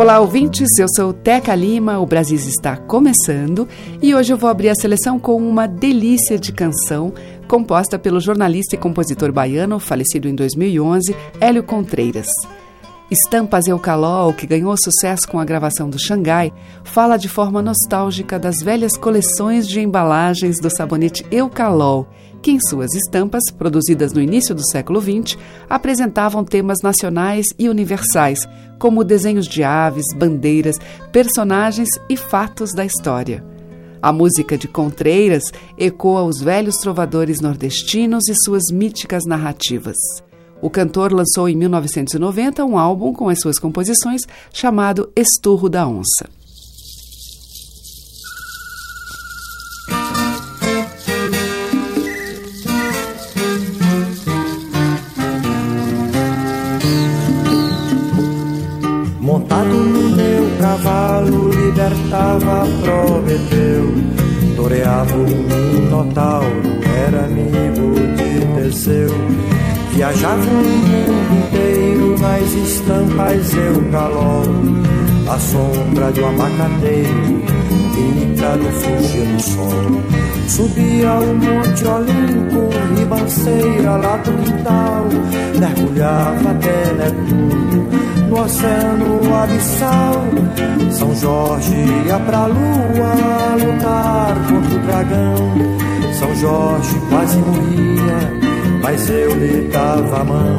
Olá, ouvintes. Eu sou Teca Lima. O Brasil está começando e hoje eu vou abrir a seleção com uma delícia de canção composta pelo jornalista e compositor baiano, falecido em 2011, Hélio Contreiras. Estampas Eucalol, que ganhou sucesso com a gravação do Xangai, fala de forma nostálgica das velhas coleções de embalagens do sabonete Eucalol, que em suas estampas, produzidas no início do século XX, apresentavam temas nacionais e universais, como desenhos de aves, bandeiras, personagens e fatos da história. A música de Contreiras ecoa os velhos trovadores nordestinos e suas míticas narrativas. O cantor lançou em 1990 um álbum com as suas composições chamado Esturro da Onça. Montado no meu cavalo, libertava Prometeu. Toreava o Minotauro, era amigo de Teseu. Viajava o mundo inteiro nas estampas Eucalol. A sombra de um abacateiro, fica no fugir do sol. Subia o Monte Olimpo, ribanceira lá do quintal. Mergulhava até Netuno no oceano abissal. São Jorge ia pra lua lutar contra o dragão. São Jorge quase morria, mas eu lhe dava a mão.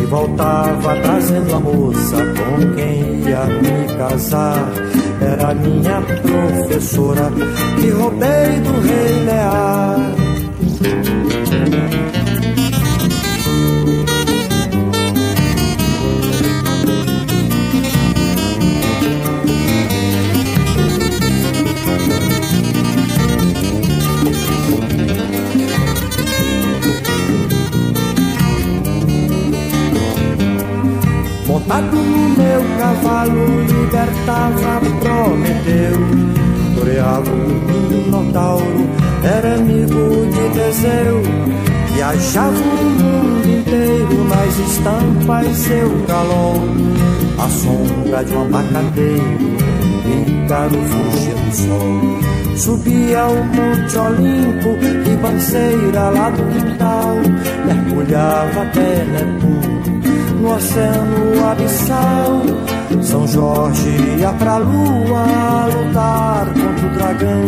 E voltava trazendo a moça com quem ia me casar. Era minha professora que roubei do rei Lear. Montado no meu cavalo, libertava Prometeu. Toreava o Minotauro, era amigo de Teseu. Viajava o mundo inteiro nas estampas Eucalol. A sombra de um abacateiro, Ícaro fugia do sol. Subia o Monte Olimpo, ribanceira lá do quintal. Mergulhava até Netuno no oceano abissal. São Jorge ia pra lua lutar contra o dragão.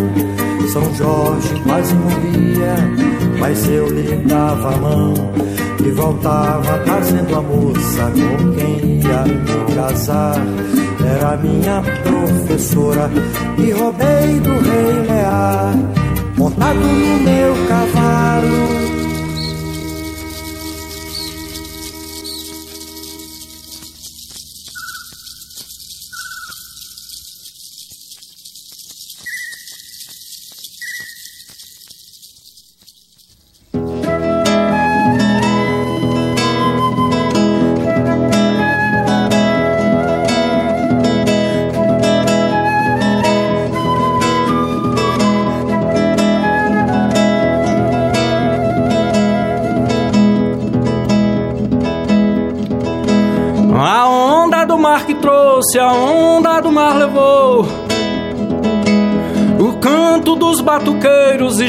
São Jorge quase morria, mas eu lhe dava a mão. E voltava trazendo a moça com quem ia me casar. Era minha professora e roubei do rei Lear. Montado no meu cavalo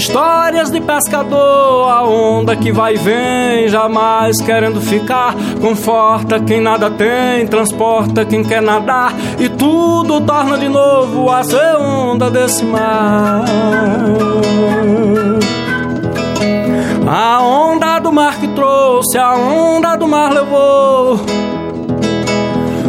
histórias de pescador, a onda que vai e vem, jamais querendo ficar, conforta quem nada tem, transporta quem quer nadar. E tudo torna de novo a ser onda desse mar. A onda do mar que trouxe, a onda do mar levou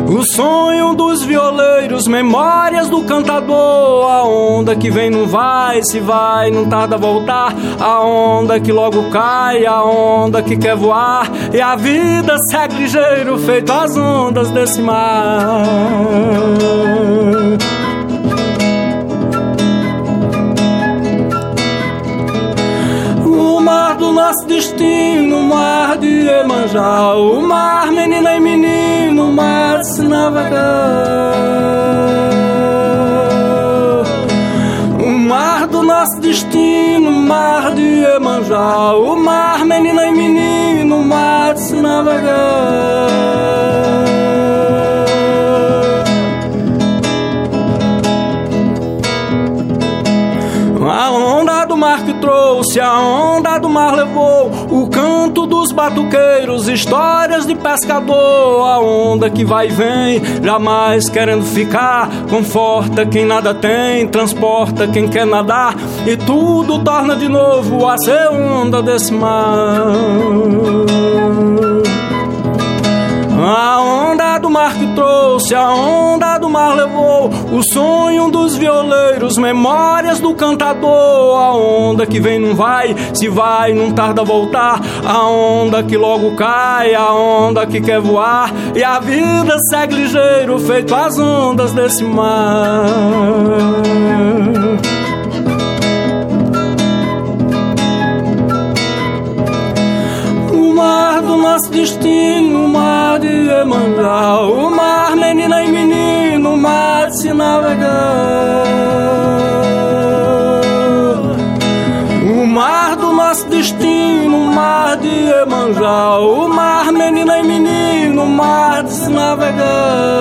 o sonho dos violeiros, memórias do cantador. A onda que vem não vai, se vai, não tarda a voltar. A onda que logo cai, a onda que quer voar. E a vida segue ligeiro, feito as ondas desse mar. O mar do nosso destino, o mar de Emanjá. O mar, menina e menino o mar se navegar. O mar do nosso destino, o mar de Emanjá, o mar, menina e menino, o mar se navegar. trouxe, a onda do mar levou dos batuqueiros, histórias de pescador, a onda que vai e vem, jamais querendo ficar, conforta quem nada tem, transporta quem quer nadar e tudo torna de novo a ser onda desse mar. A onda do mar que trouxe, a onda do mar levou o sonho dos violeiros, memórias do cantador. A onda que vem não vai, se vai não tarda a voltar. A onda que logo cai, a onda que quer voar. E a vida segue ligeiro, feito as ondas desse mar. Nosso destino, mar de Iemanjá, o mar, menina e menino, mar de se navegar. O mar do nosso destino, mar de Iemanjá, o mar, menina e menino, mar de se navegar.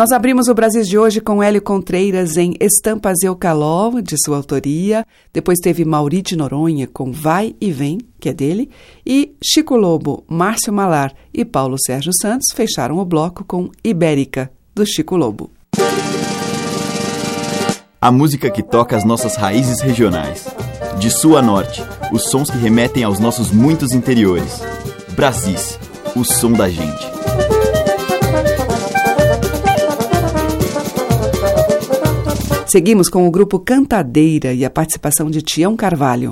Nós abrimos o Brasil de hoje com Hélio Contreiras em Estampas Eucaló, de sua autoria. Depois teve Mauri de Noronha com Vai e Vem, que é dele. E Chico Lobo, Márcio Malar e Paulo Sérgio Santos fecharam o bloco com Ibérica, do Chico Lobo. A música que toca as nossas raízes regionais. De sul a norte, os sons que remetem aos nossos muitos interiores. Brasis, o som da gente. Seguimos com o grupo Cantadeira e a participação de Tião Carvalho.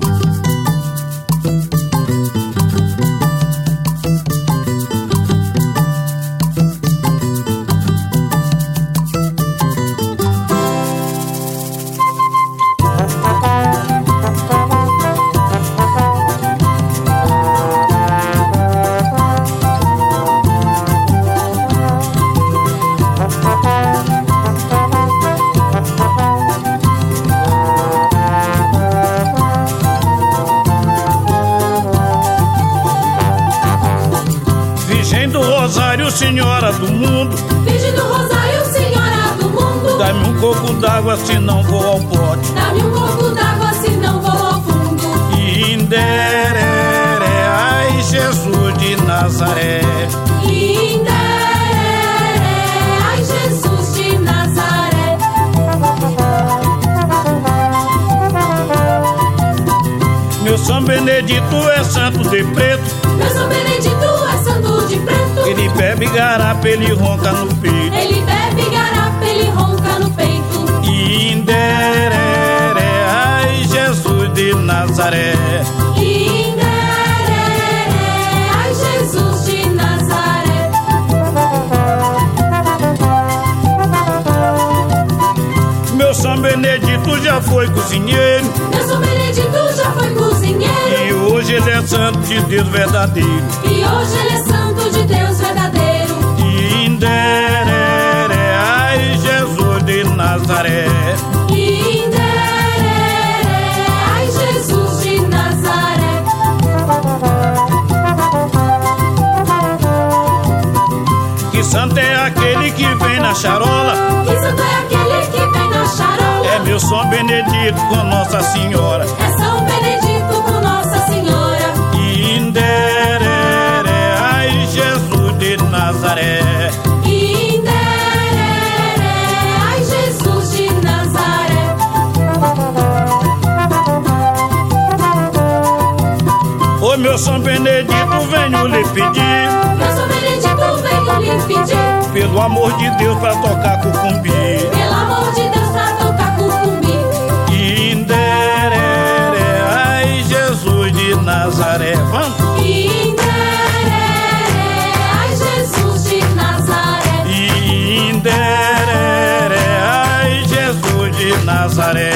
Na charola. Que santo é aquele que vem na charola. É meu São Benedito com Nossa Senhora. É São Benedito com Nossa Senhora. Inderere, ai Jesus de Nazaré. Inderere, ai Jesus de Nazaré. Ô meu São Benedito, venho lhe pedir, Meu São Benedito venho lhe pedir. Pelo amor de Deus, pra tocar cucumbi. Pelo amor de Deus, pra tocar cucumbi. Inderere, ai Jesus de Nazaré. Vamos! Inderere, ai Jesus de Nazaré. Inderere, ai Jesus de Nazaré.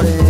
flores.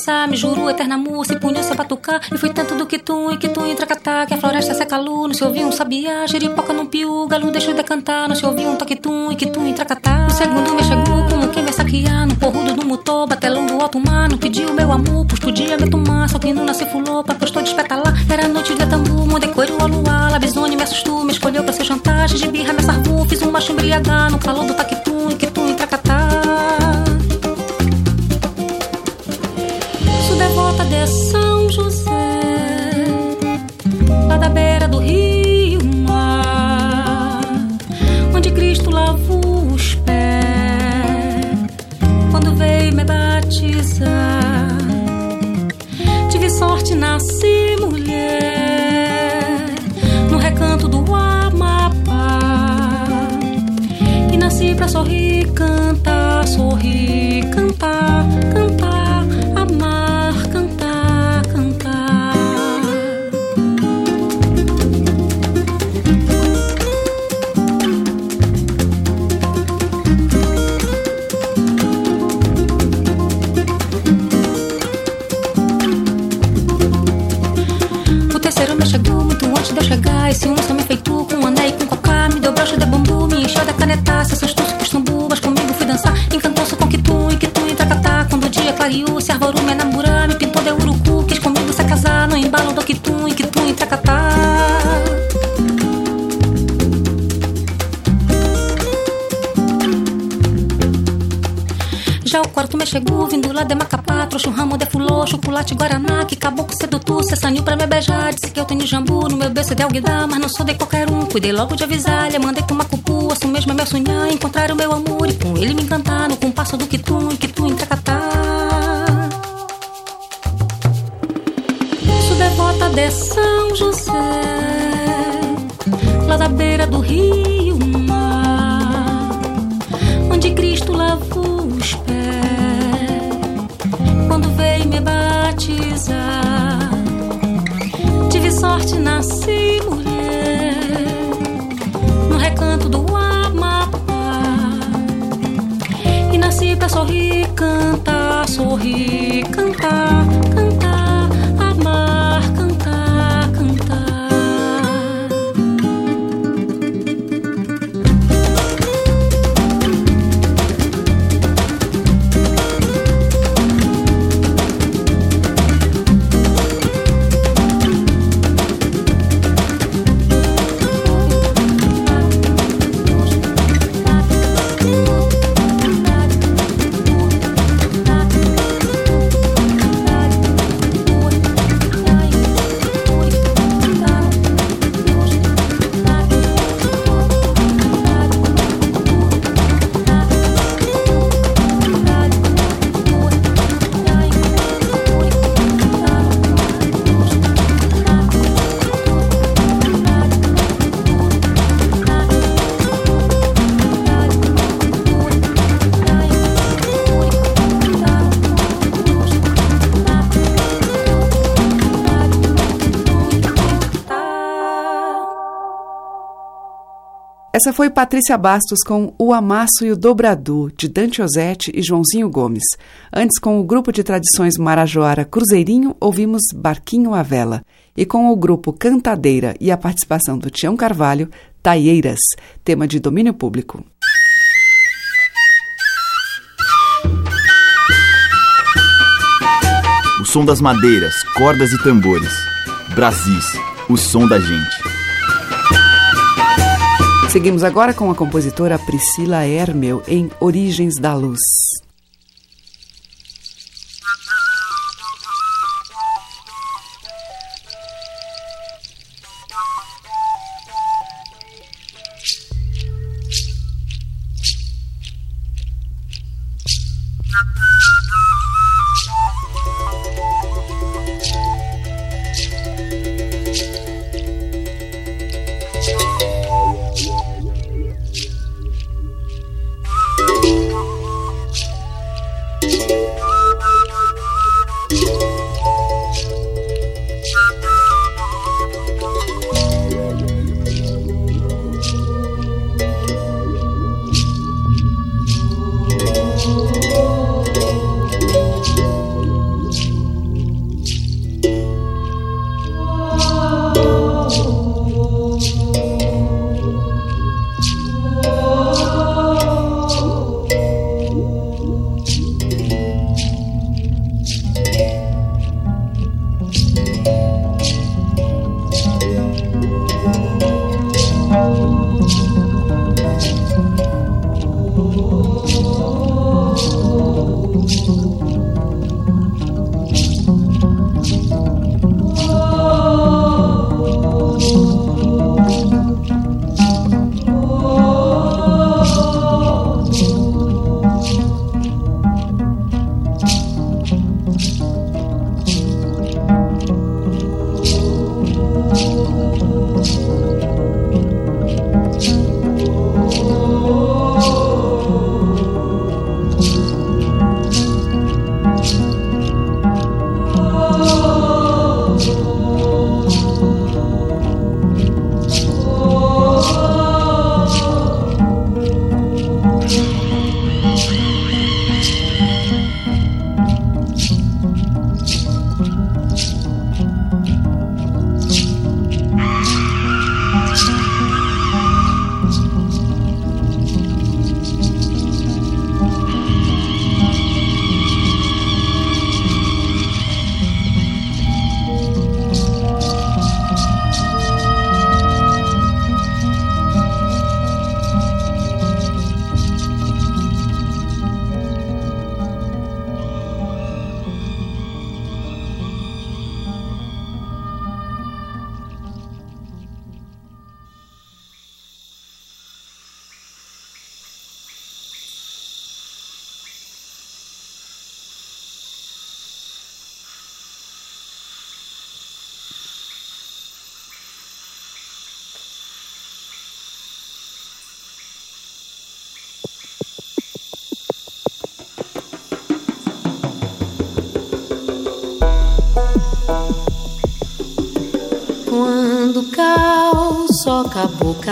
Me jurou eterna moça e punhou-se a batucar E foi tanto do que tu e que tu entra catá Que a floresta se calou, não se ouviu um sabiá Jeripoca num piu, galo deixou de cantar. Não se ouviu um toque tum e que tu entra catá O segundo me chegou como quem vai saquear No porrudo do mutoba, telão do alto mar. Não pediu meu amor, pois podia me tomar Só que não nasce fulou, pra postou de espetalar. Era noite de tambu, mondei coelho ao luar Labisone me assustou, me escolheu pra ser chantagem De birra me sarvou, fiz um macho embriagar No calor do taquitum chocolate guaraná Que caboclo sedutor, cessanil pra me beijar Disse que eu tenho jambu no meu berço de alguidar Mas não sou de qualquer um, cuidei logo de avisar Lhe mandei tomar cupu, assim mesmo é meu sonhar Encontrar o meu amor e com ele me encantar No compasso do quitum, quitum em tracatá Sou devota de São José Lá da beira do rio Essa foi Patrícia Bastos com O Amasso e o Dobradu, de Dante Ozzetti e Joãozinho Gomes. Antes, com o grupo de tradições Marajoara Cruzeirinho, ouvimos Barquinho à Vela. E com o grupo Cantadeira e a participação do Tião Carvalho, Taieiras, tema de domínio público. O som das madeiras, cordas e tambores. Brasis, o som da gente. Seguimos agora com a compositora Priscila Hermel em Origens da Luz.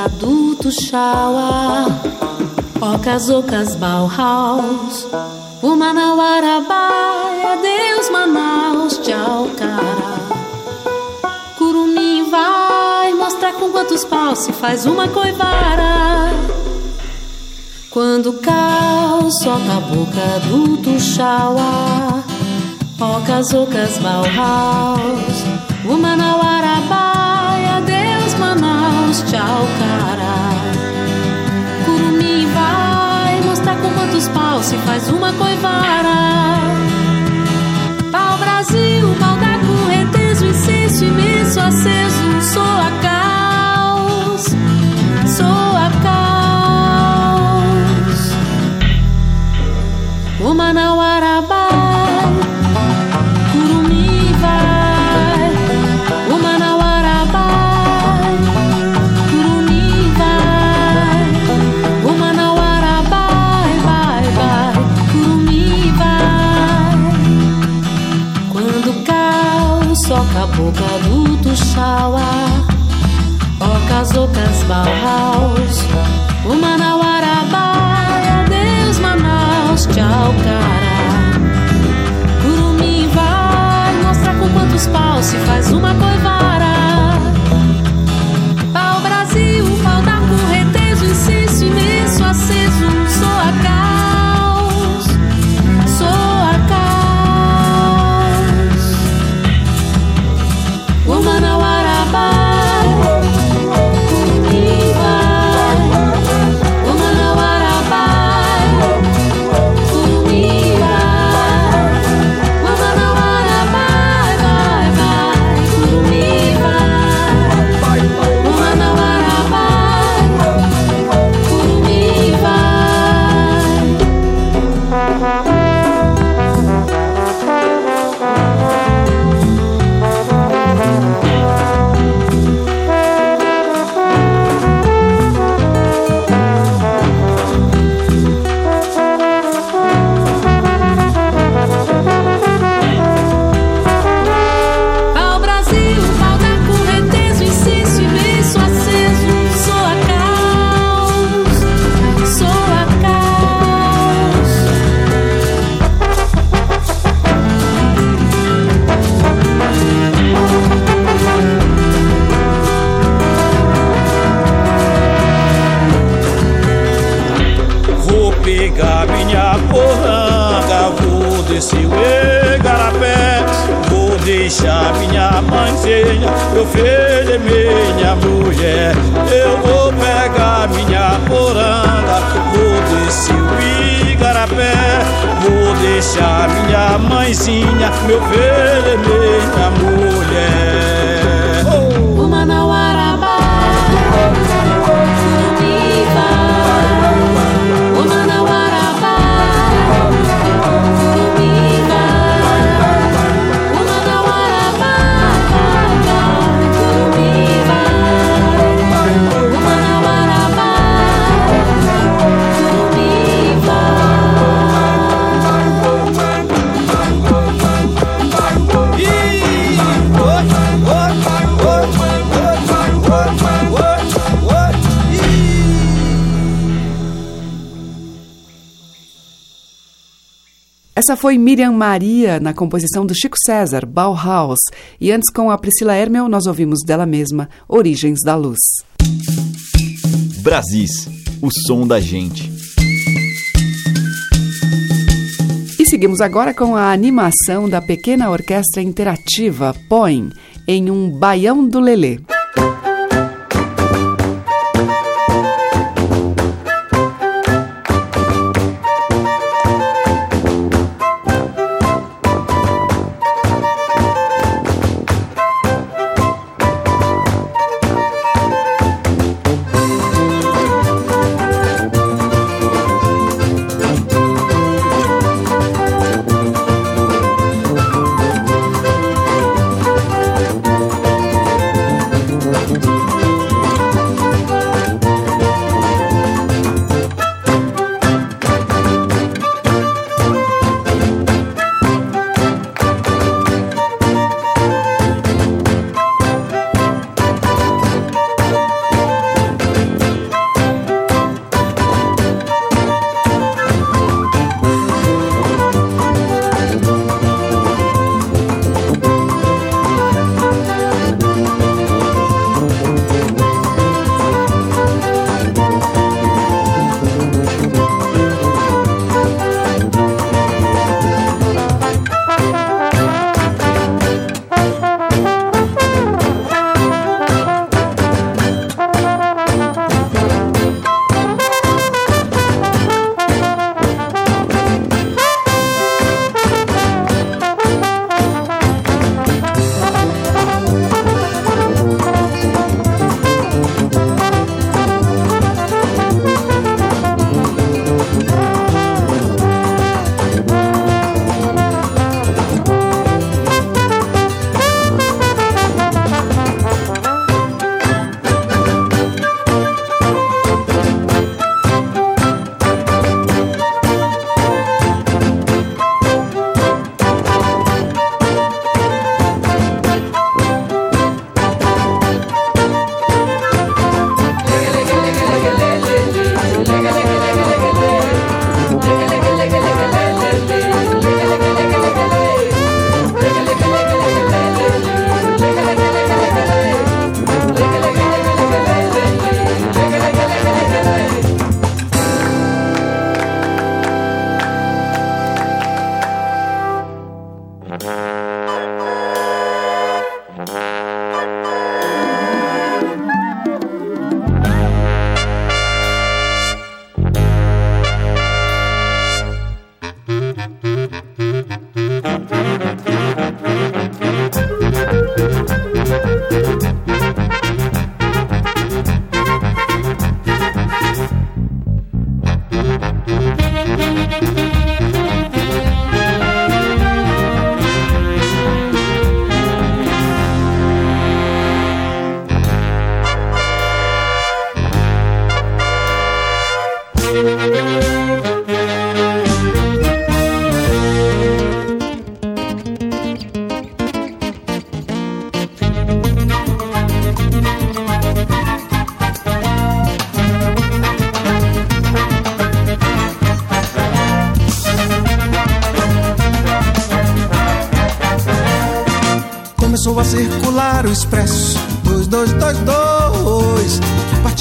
Do Tuxaua, ocas, ocas, Bauhaus, o Manauarabai, adeus Manaus, tchau cara. Curumim vai mostrar com quantos paus se faz uma coivara. Quando caos, soca a boca do Tuxaua, ocas, ocas, Bauhaus, o Manauarabai, adeus Tchau cara. Curumim vai mostrar com quantos paus se faz uma coivara. Pau Brasil, pau da correnteza, incenso imenso aceso, soa caos, do Tuxaua, Essa foi Miriam Maria na composição do Chico César, Bauhaus. E antes, com a Priscila Hermel, nós ouvimos dela mesma Origens da Luz. Brasis, o som da gente. E seguimos agora com a animação da pequena orquestra interativa POIN em um Baião do Lelê.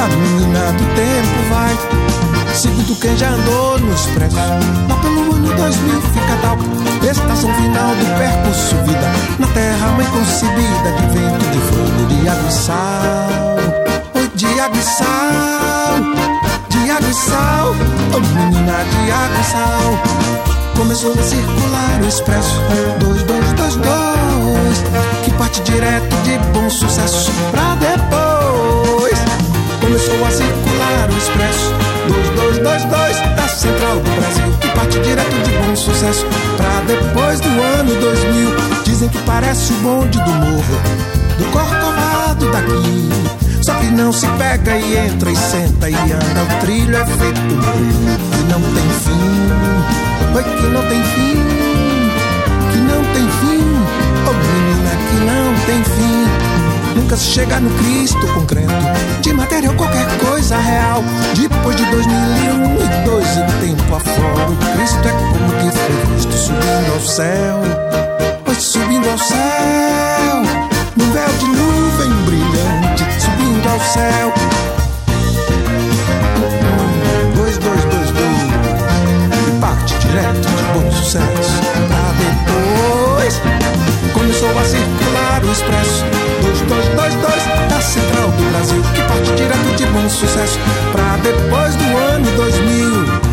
Da menina do tempo vai. Segundo quem já andou no expresso Lá pelo ano 2000 fica tal. Estação final do percurso vida Na terra mãe concebida De vento, de fogo, de água e sal. Oi, de água e sal. De água e sal. Menina de água e sal. Começou a circular o expresso. 2222 Que parte direto de bom sucesso Pra depois Começou a circular o expresso. 2222 da Central do Brasil Que parte direto de bom sucesso. Pra depois do ano 2000 Dizem que parece o bonde do morro Do corcovado daqui. Só que não se pega e entra e senta e anda. O trilho é feito que não tem fim. Oi, que não tem fim Que não tem fim. Oh menina, que não tem fim Nunca se chega no Cristo. Concreto De material qualquer coisa real. Depois de 2001 e dois e tempo afora. O Cristo é como que foi visto subindo ao céu. Pois subindo ao céu. Num véu de nuvem brilhante Subindo ao céu. Dois, dois, dois, dois. E parte direto de bom sucesso. Pra depois Começou a circular o expresso 2222 da Central do Brasil Que parte direto de bom sucesso Pra depois do ano 2000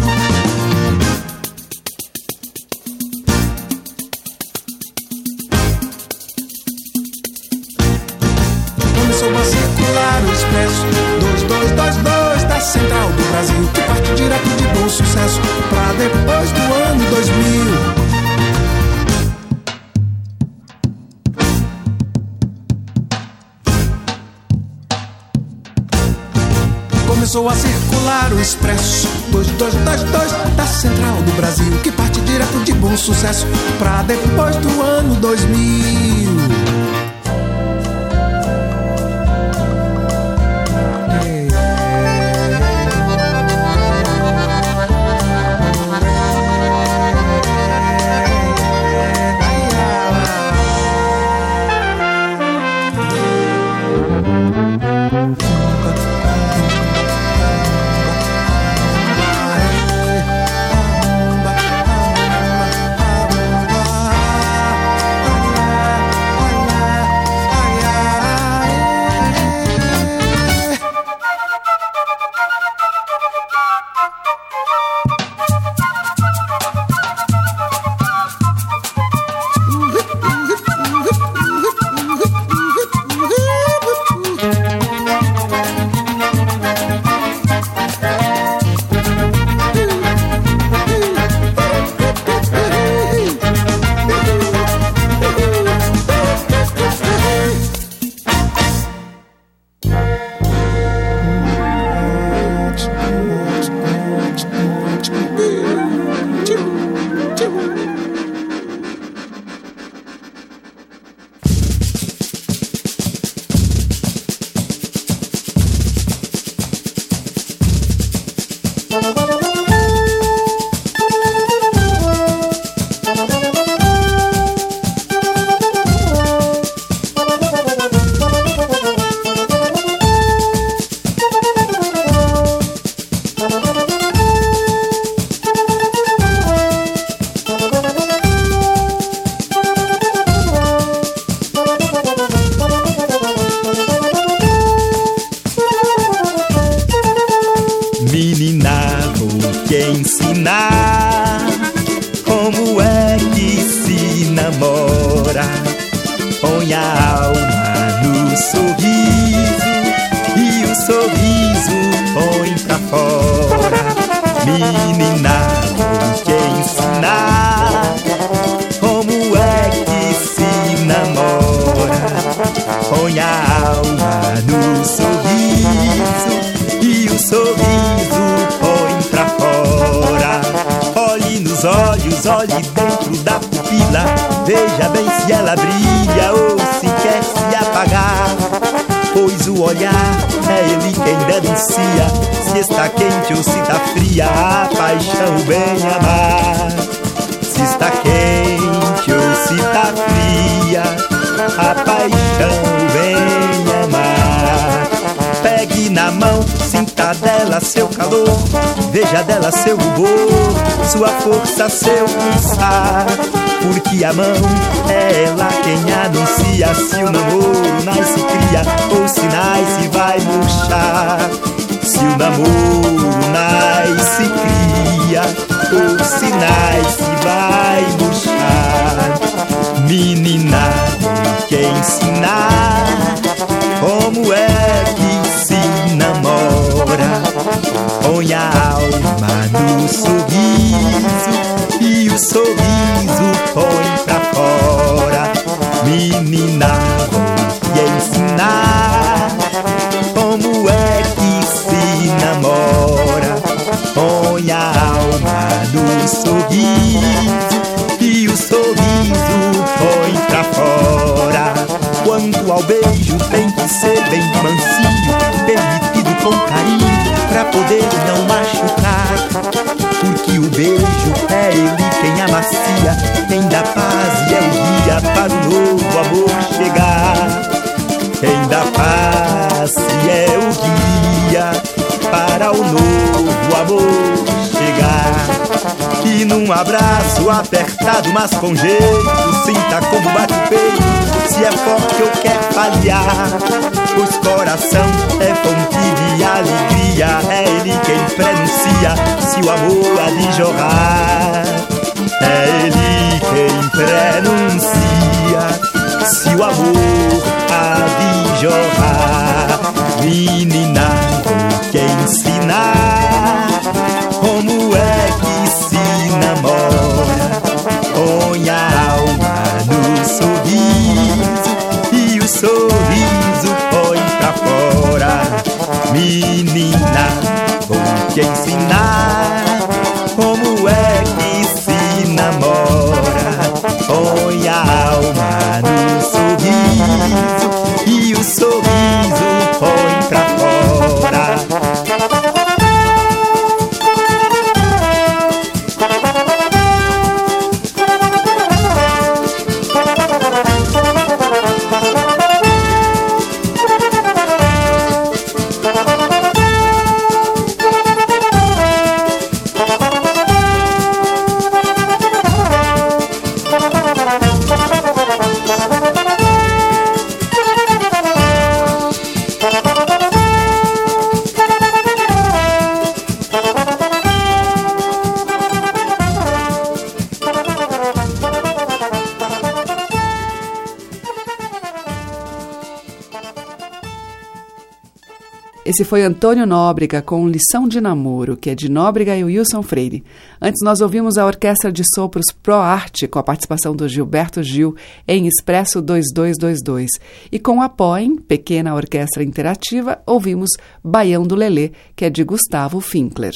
expresso 2222 da Central do Brasil Que parte direto de bom sucesso Pra depois do ano 2000 ela brilha ou se quer se apagar. Pois o olhar é ele quem denuncia se está quente ou se está fria. A paixão bem amar. Se está quente ou se está fria, a paixão vem amar. Pegue na mão, sinta dela seu calor, veja dela seu rubor, sua força, seu pulsar. Porque a mão é ela quem anuncia se o namoro nasce cria ou se nasce vai murchar. Se o namoro nasce cria ou se nasce vai murchar. Menina, tem que ensinar como é que sorriso e o sorriso põe pra fora. Menina, vou te ensinar como é que se namora. Põe a alma no sorriso e o sorriso põe pra fora. Quanto ao beijo, tem que ser bem mansinho, permitido com carinho, pra poder não machucar. Quem dá paz e é o guia para o novo amor chegar. Quem dá paz e é o guia para o novo amor chegar. E num abraço apertado, mas com jeito, sinta como bate o peito, se é forte ou quer falhar. Pois coração é fonte de alegria, é ele quem prenuncia se o amor há de jorrar. É ele quem prenuncia se o amor há de jorrar. Menina, vou te ensinar como é que se namora. Põe a alma no sorriso e o sorriso põe pra fora. Menina, vou te ensinar Esse foi Antônio Nóbrega com Lição de Namoro, que é de Nóbrega e Wilson Freire. Antes nós ouvimos a Orquestra de Sopros Pro Arte, com a participação do Gilberto Gil, em Expresso 2222. E com a POEM, Pequena Orquestra Interativa, ouvimos Baião do Lelê, que é de Gustavo Finkler.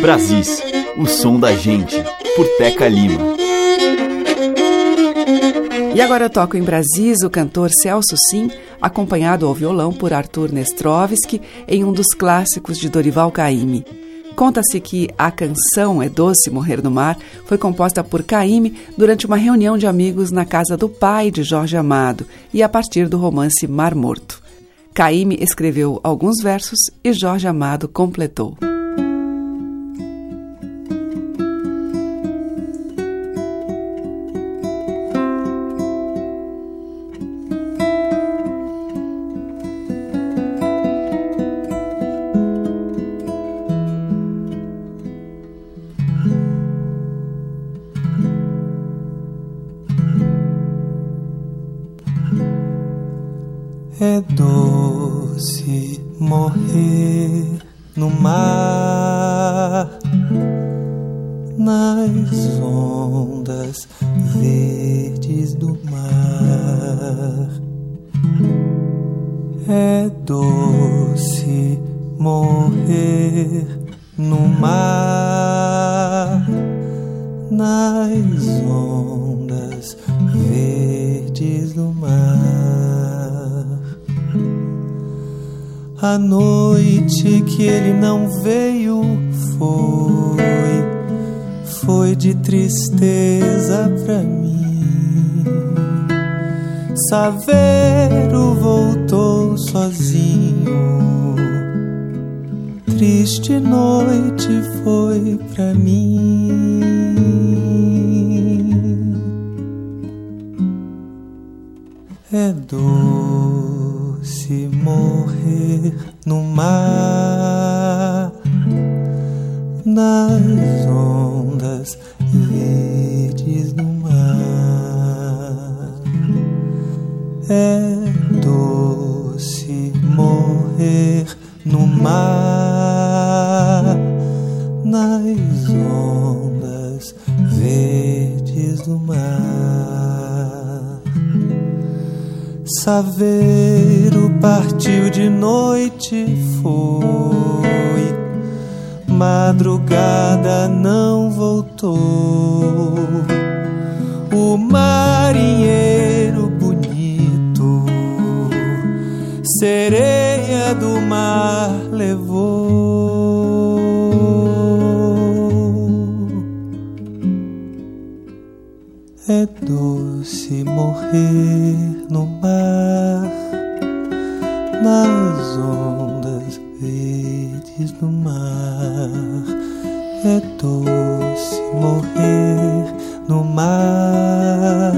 Brasis, o som da gente, por Teca Lima. E agora eu toco em Brasis o cantor Celso Sim, acompanhado ao violão por Arthur Nestrovski em um dos clássicos de Dorival Caymmi. Conta-se que a canção É Doce Morrer no Mar foi composta por Caymmi durante uma reunião de amigos na casa do pai de Jorge Amado e a partir do romance Mar Morto. Caymmi escreveu alguns versos e Jorge Amado completou. No mar, nas ondas verdes do mar. É doce morrer no mar, nas ondas verdes do mar. A noite que ele não veio foi, foi de tristeza pra mim. Saveiro voltou sozinho. Triste noite foi pra mim. É doce morrer no mar, nas ondas verdes do mar. É doce morrer no mar, nas ondas verdes do mar. Saveiro partiu de noite, foi. Madrugada não voltou. O marinheiro bonito, sereia do mar levou. É doce morrer no mar, nas ondas verdes do mar. É doce morrer no mar,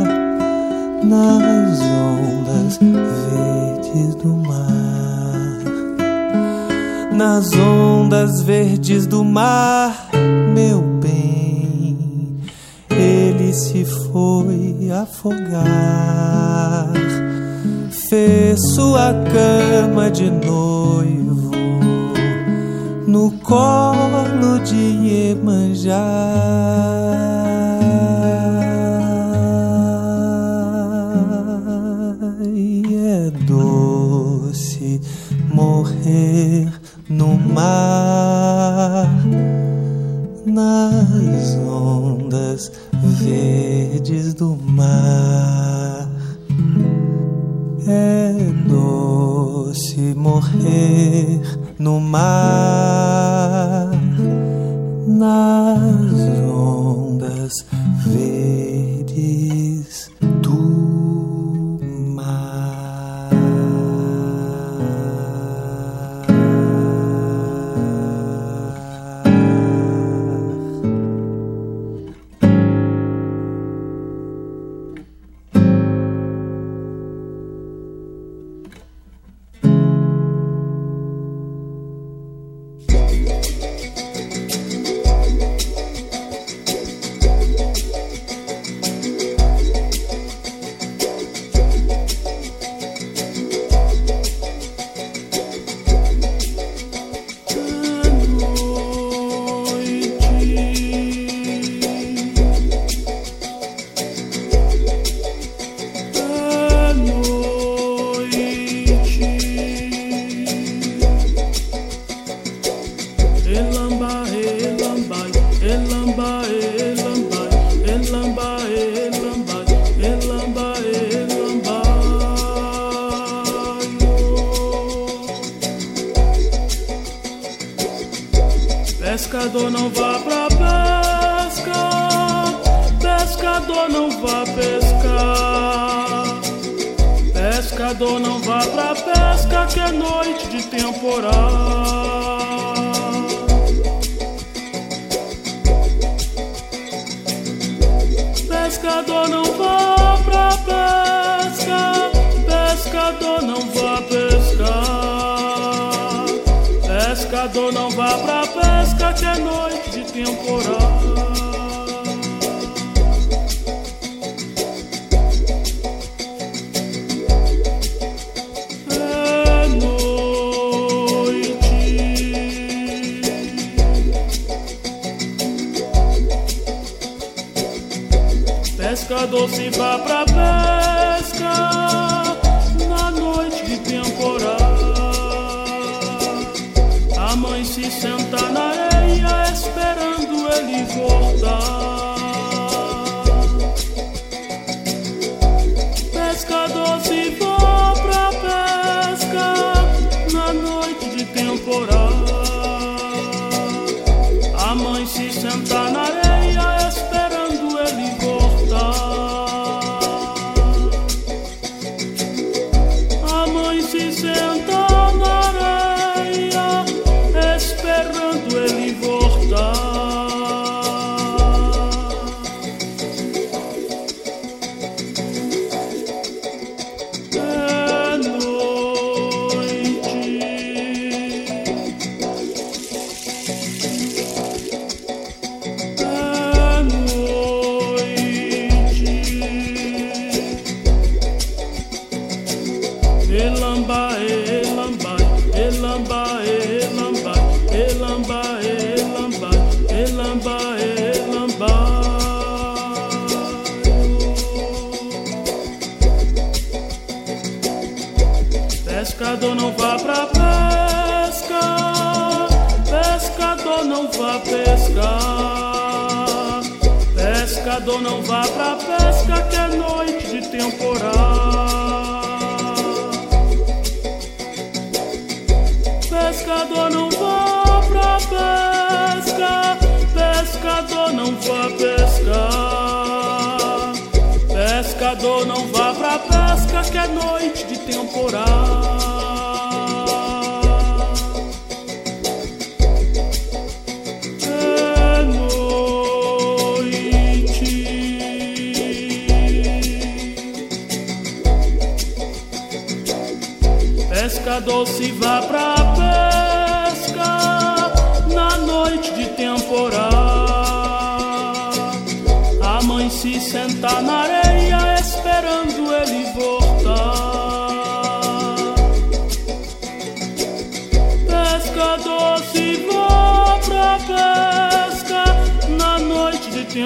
nas ondas verdes do mar. Nas ondas verdes do mar, meu bem, ele se foi afogar. Fez sua cama de noivo no colo de Iemanjá. Morrer no mar,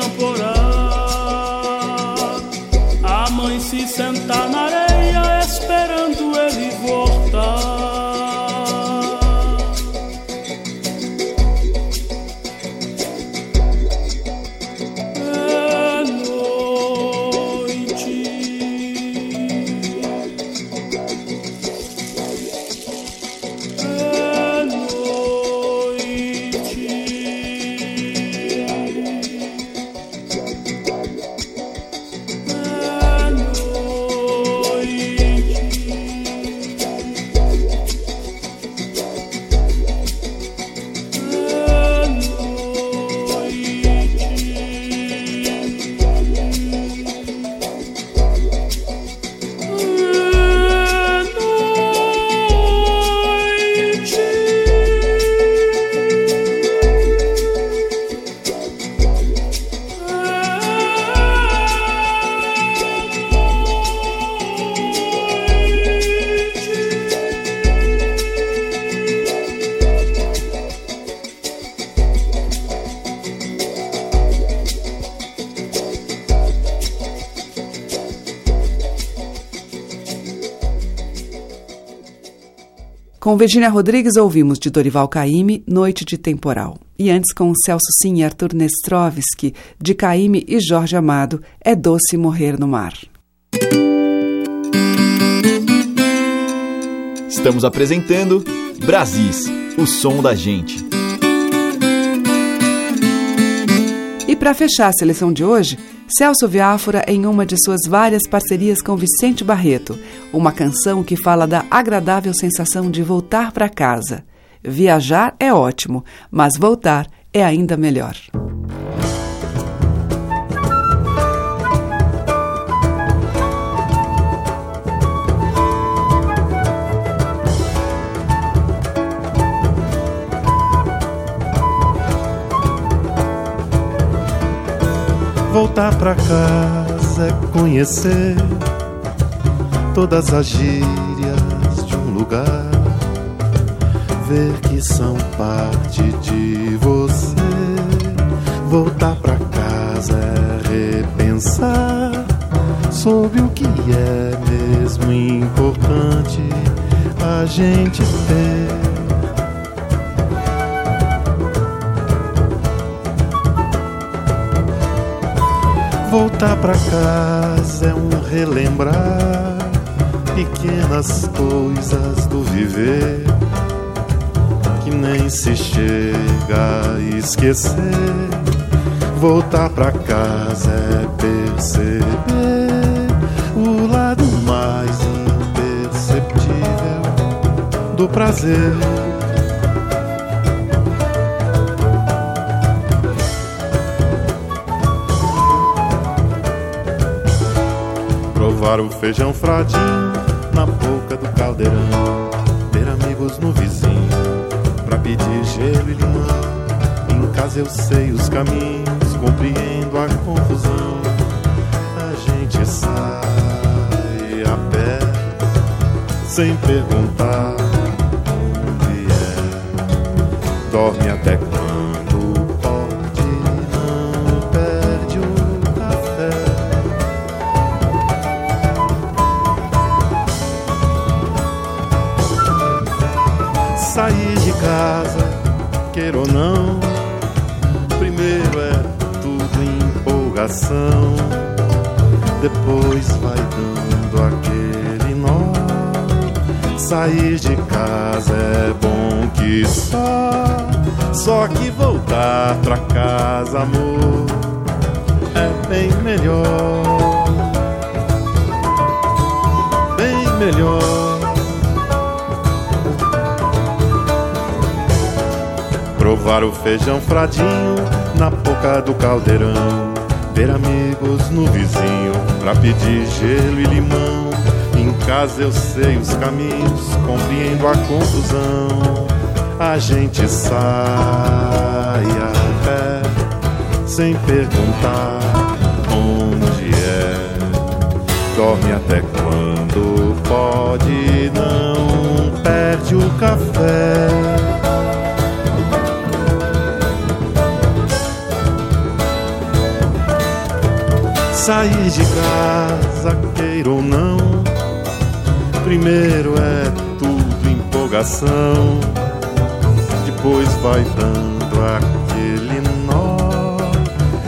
noite de Com Virginia Rodrigues ouvimos de Dorival Caymmi, Noite de Temporal. E antes com Celso Sim e Arthur Nestrovski, de Caymmi e Jorge Amado, É Doce Morrer no Mar. Estamos apresentando Brasis, o som da gente. Para fechar a seleção de hoje, Celso Viáfora em uma de suas várias parcerias com Vicente Barreto, uma canção que fala da agradável sensação de voltar para casa. Viajar é ótimo, mas voltar é ainda melhor. Voltar pra casa é conhecer todas as gírias de um lugar, ver que são parte de você. Voltar pra casa é repensar sobre o que é mesmo importante a gente ter. Voltar pra casa é um relembrar pequenas coisas do viver que nem se chega a esquecer. Voltar pra casa é perceber o lado mais imperceptível do prazer. Provar o feijão fradinho na boca do caldeirão. Ter amigos no vizinho pra pedir gelo e limão. Em casa eu sei os caminhos, compreendo a confusão. A gente sai a pé sem perguntar onde é. Dorme até quando empolgação, depois vai dando aquele nó. Sair de casa é bom que só, só que voltar pra casa, amor, é bem melhor. Bem melhor. Provar o feijão fradinho na boca do caldeirão. Ter amigos no vizinho pra pedir gelo e limão. Em casa eu sei os caminhos, compreendo a confusão. A gente sai a pé sem perguntar onde é. Dorme até quando pode, não perde o café. Sair de casa, queira ou não, primeiro é tudo empolgação, depois vai dando aquele nó.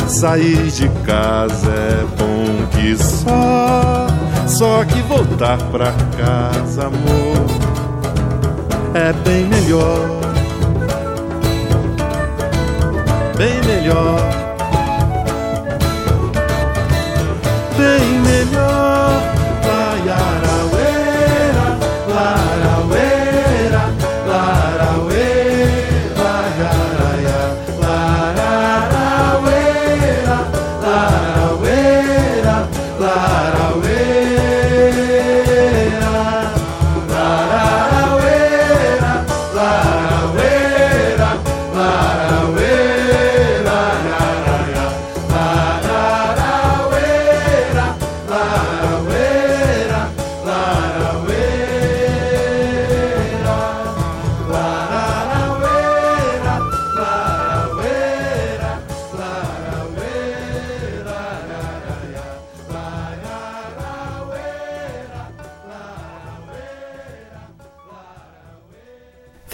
Sair de casa é bom que só, só que voltar pra casa, amor, é bem melhor, bem melhor. Bem melhor. Laiarauera,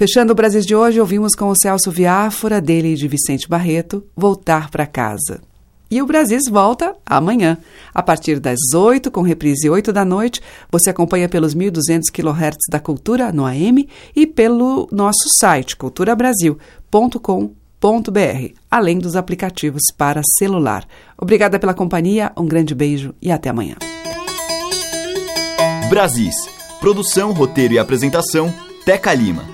Fechando o Brasil de hoje, ouvimos com o Celso Viáfora, dele e de Vicente Barreto, Voltar para Casa. E o Brasis volta amanhã, a partir das 8, com reprise 8 da noite. Você acompanha pelos 1.200 kHz da Cultura no AM e pelo nosso site culturabrasil.com.br, além dos aplicativos para celular. Obrigada pela companhia, um grande beijo e até amanhã. Brasis. Produção, roteiro e apresentação, Teca Lima.